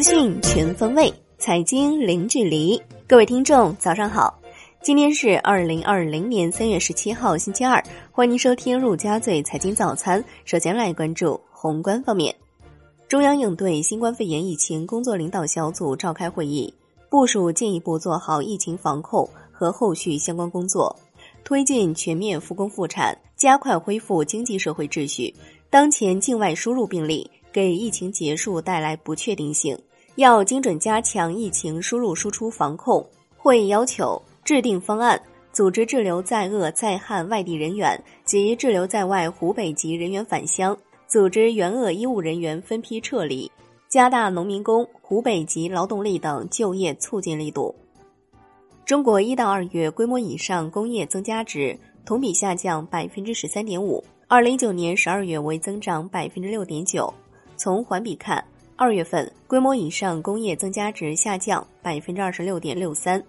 资讯全方位，财经零距离。各位听众，早上好！今天是二零二零年三月十七号，星期二。欢迎收听陆家嘴财经早餐。首先来关注宏观方面，中央应对新冠肺炎疫情工作领导小组召开会议，部署进一步做好疫情防控和后续相关工作，推进全面复工复产，加快恢复经济社会秩序。当前境外输入病例。给疫情结束带来不确定性，要精准加强疫情输入输出防控。会议要求制定方案，组织滞留在鄂在汉外地人员及滞留在外湖北籍人员返乡，组织援鄂医务人员分批撤离，加大农民工、湖北籍劳动力等就业促进力度。中国一到二月规模以上工业增加值同比下降百分之十三点五，二零一九年十二月为增长百分之六点九。从环比看，二月份规模以上工业增加值下降百分之二十六点六三。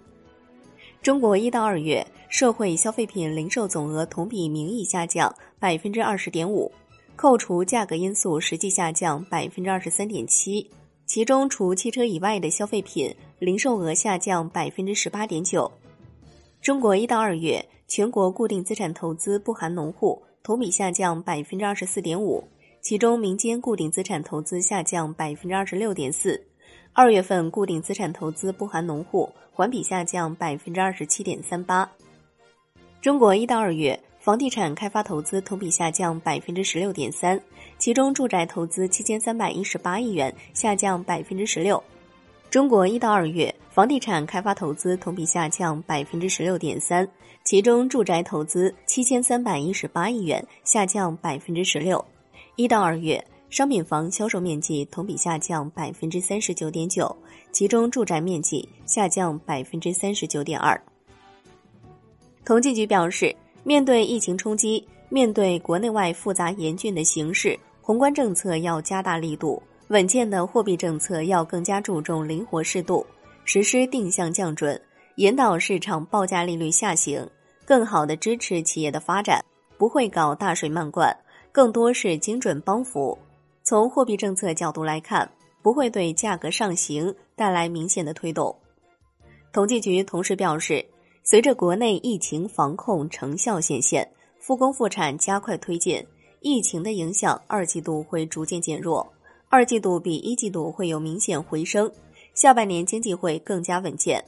中国一到二月社会消费品零售总额同比名义下降百分之二十点五，扣除价格因素实际下降百分之二十三点七。其中，除汽车以外的消费品零售额下降百分之十八点九。中国一到二月全国固定资产投资不含农户同比下降百分之二十四点五。其中，民间固定资产投资下降百分之二十六点四，二月份固定资产投资不含农户环比下降百分之二十七点三八。中国一到二月房地产开发投资同比下降百分之十六点三，其中住宅投资七千三百一十八亿元，下降百分之十六。中国一到二月房地产开发投资同比下降百分之十六点三，其中住宅投资七千三百一十八亿元，下降百分之十六。一到二月，商品房销售面积同比下降百分之三十九点九，其中住宅面积下降百分之三十九点二。统计局表示，面对疫情冲击，面对国内外复杂严峻的形势，宏观政策要加大力度，稳健的货币政策要更加注重灵活适度，实施定向降准，引导市场报价利率下行，更好的支持企业的发展，不会搞大水漫灌。更多是精准帮扶。从货币政策角度来看，不会对价格上行带来明显的推动。统计局同时表示，随着国内疫情防控成效显现，复工复产加快推进，疫情的影响二季度会逐渐减弱，二季度比一季度会有明显回升，下半年经济会更加稳健。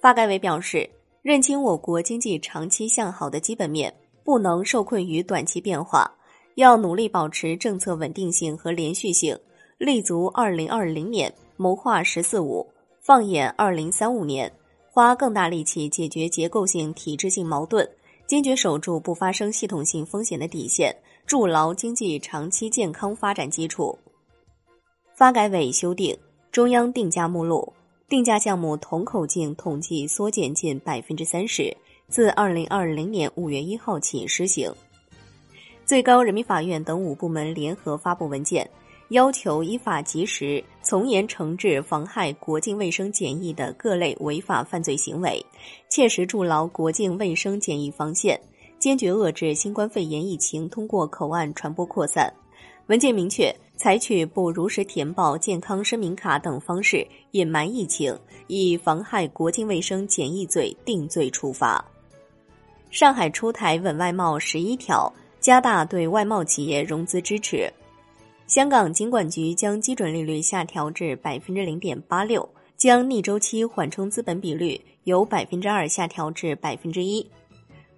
发改委表示，认清我国经济长期向好的基本面。不能受困于短期变化，要努力保持政策稳定性和连续性，立足二零二零年，谋划“十四五”，放眼二零三五年，花更大力气解决结构性、体制性矛盾，坚决守住不发生系统性风险的底线，筑牢经济长期健康发展基础。发改委修订中央定价目录，定价项目同口径统计缩减近百分之三十。自二零二零年五月一号起施行。最高人民法院等五部门联合发布文件，要求依法及时、从严惩治妨害国境卫生检疫的各类违法犯罪行为，切实筑牢国境卫生检疫防线，坚决遏制新冠肺炎疫情通过口岸传播扩散。文件明确，采取不如实填报健康声明卡等方式隐瞒疫情，以妨害国境卫生检疫罪定罪处罚。上海出台稳外贸十一条，加大对外贸企业融资支持。香港金管局将基准利率下调至百分之零点八六，将逆周期缓冲资本比率由百分之二下调至百分之一。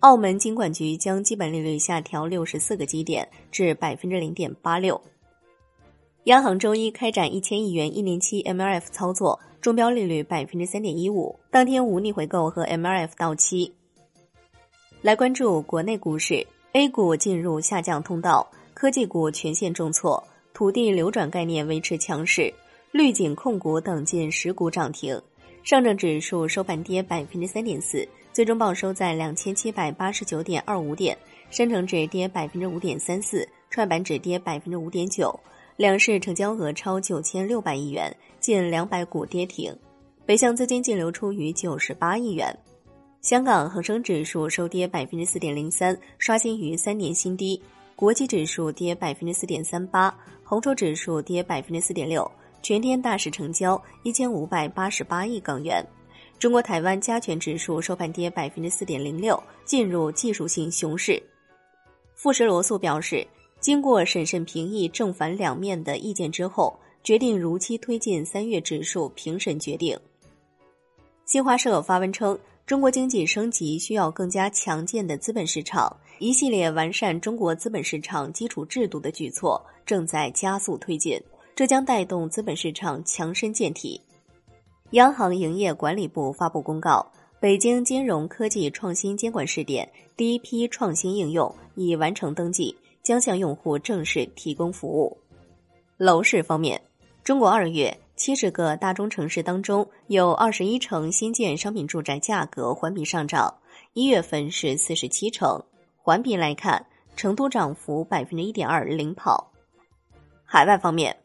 澳门金管局将基本利率下调六十四个基点至百分之零点八六。央行周一开展一千亿元一年期 MLF 操作，中标利率百分之三点一五，当天无逆回购和 MLF 到期。来关注国内股市，A 股进入下降通道，科技股全线重挫，土地流转概念维持强势，绿景控股等近十股涨停。上证指数收盘跌百分之三点四，最终报收在两千七百八十九点二五点。深成指跌百分之五点三四，创业板指跌百分之五点九。两市成交额超九千六百亿元，近两百股跌停。北向资金净流出逾九十八亿元。香港恒生指数收跌百分之四点零三，刷新逾三年新低。国际指数跌百分之四点三八，红筹指数跌百分之四点六，全天大市成交一千五百八十八亿港元。中国台湾加权指数收盘跌百分之四点零六，进入技术性熊市。富时罗素表示，经过审慎评议正反两面的意见之后，决定如期推进三月指数评审决定。新华社发文称，中国经济升级需要更加强健的资本市场，一系列完善中国资本市场基础制度的举措正在加速推进，这将带动资本市场强身健体。央行营业管理部发布公告，北京金融科技创新监管试点第一批创新应用已完成登记，将向用户正式提供服务。楼市方面，中国二月七十个大中城市当中，有二十一城新建商品住宅价格环比上涨，一月份是四十七城。环比来看，成都涨幅百分之一点二领跑。海外方面，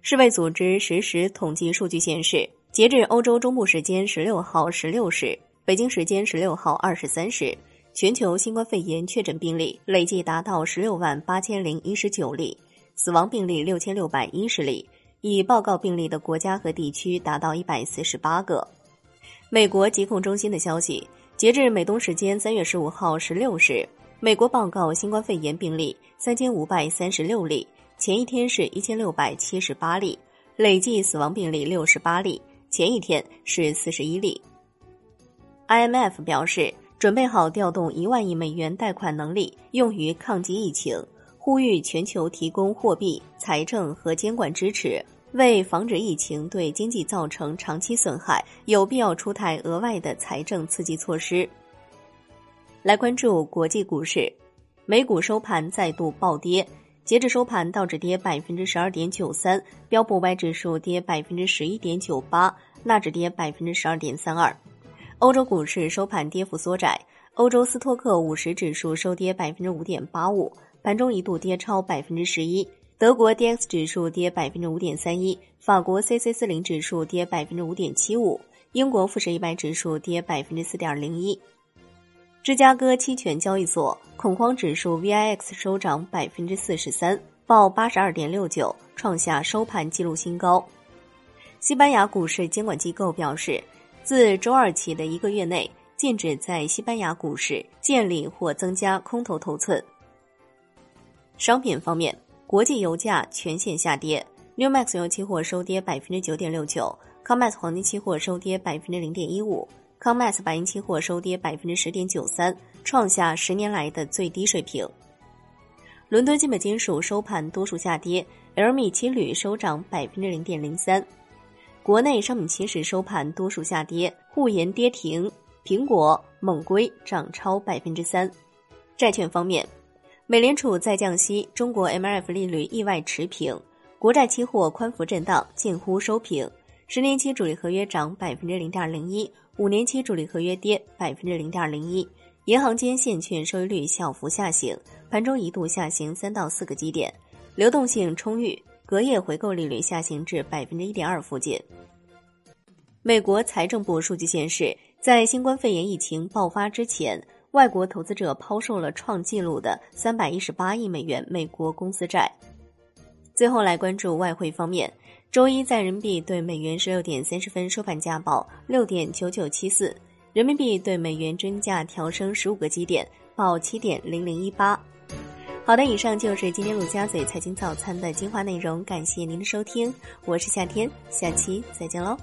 世卫组织实时统计数据显示。截至欧洲中部时间十六号十六时，北京时间十六号二十三时，全球新冠肺炎确诊病例累计达到十六万八千零一十九例，死亡病例六千六百一十例，已报告病例的国家和地区达到一百四十八个。美国疾控中心的消息，截至美东时间三月十五号十六时，美国报告新冠肺炎病例三千五百三十六例，前一天是一千六百七十八例，累计死亡病例六十八例。前一天是四十一例。IMF 表示，准备好调动一万亿美元贷款能力用于抗击疫情，呼吁全球提供货币、财政和监管支持，为防止疫情对经济造成长期损害，有必要出台额外的财政刺激措施。来关注国际股市，美股收盘再度暴跌。截至收盘，道指跌百分之十二点九三，标普五百指数跌百分之十一点九八，纳指跌百分之十二点三二。欧洲股市收盘跌幅缩窄，欧洲斯托克五十指数收跌百分之五点八五，盘中一度跌超百分之十一。德国 D X 指数跌百分之五点三一，法国 C C 四零指数跌百分之五点七五，英国富时一百指数跌百分之四点零一。芝加哥期权交易所恐慌指数 VIX 收涨百分之四十三，报八十二点六九，创下收盘纪录新高。西班牙股市监管机构表示，自周二起的一个月内，禁止在西班牙股市建立或增加空头头寸。商品方面，国际油价全线下跌，New Max 油期货收跌百分之九点六九，COMEX 黄金期货收跌百分之零点一五。康麦斯白银期货收跌百分之十点九三，创下十年来的最低水平。伦敦基本金属收盘多数下跌，LME 期铝收涨百分之零点零三。国内商品期市收盘多数下跌，沪盐跌停，苹果、猛硅涨超百分之三。债券方面，美联储再降息，中国 MLF 利率意外持平，国债期货宽幅震荡，近乎收平。十年期主力合约涨百分之零点零一。五年期主力合约跌百分之零点零一，银行间现券收益率小幅下行，盘中一度下行三到四个基点，流动性充裕，隔夜回购利率下行至百分之一点二附近。美国财政部数据显示，在新冠肺炎疫情爆发之前，外国投资者抛售了创纪录的三百一十八亿美元美国公司债。最后来关注外汇方面。周一在人民币对美元十六点三十分收盘价报六点九九七四，人民币对美元均价调升十五个基点，报七点零零一八。好的，以上就是今天陆家嘴财经早餐的精华内容，感谢您的收听，我是夏天，下期再见喽。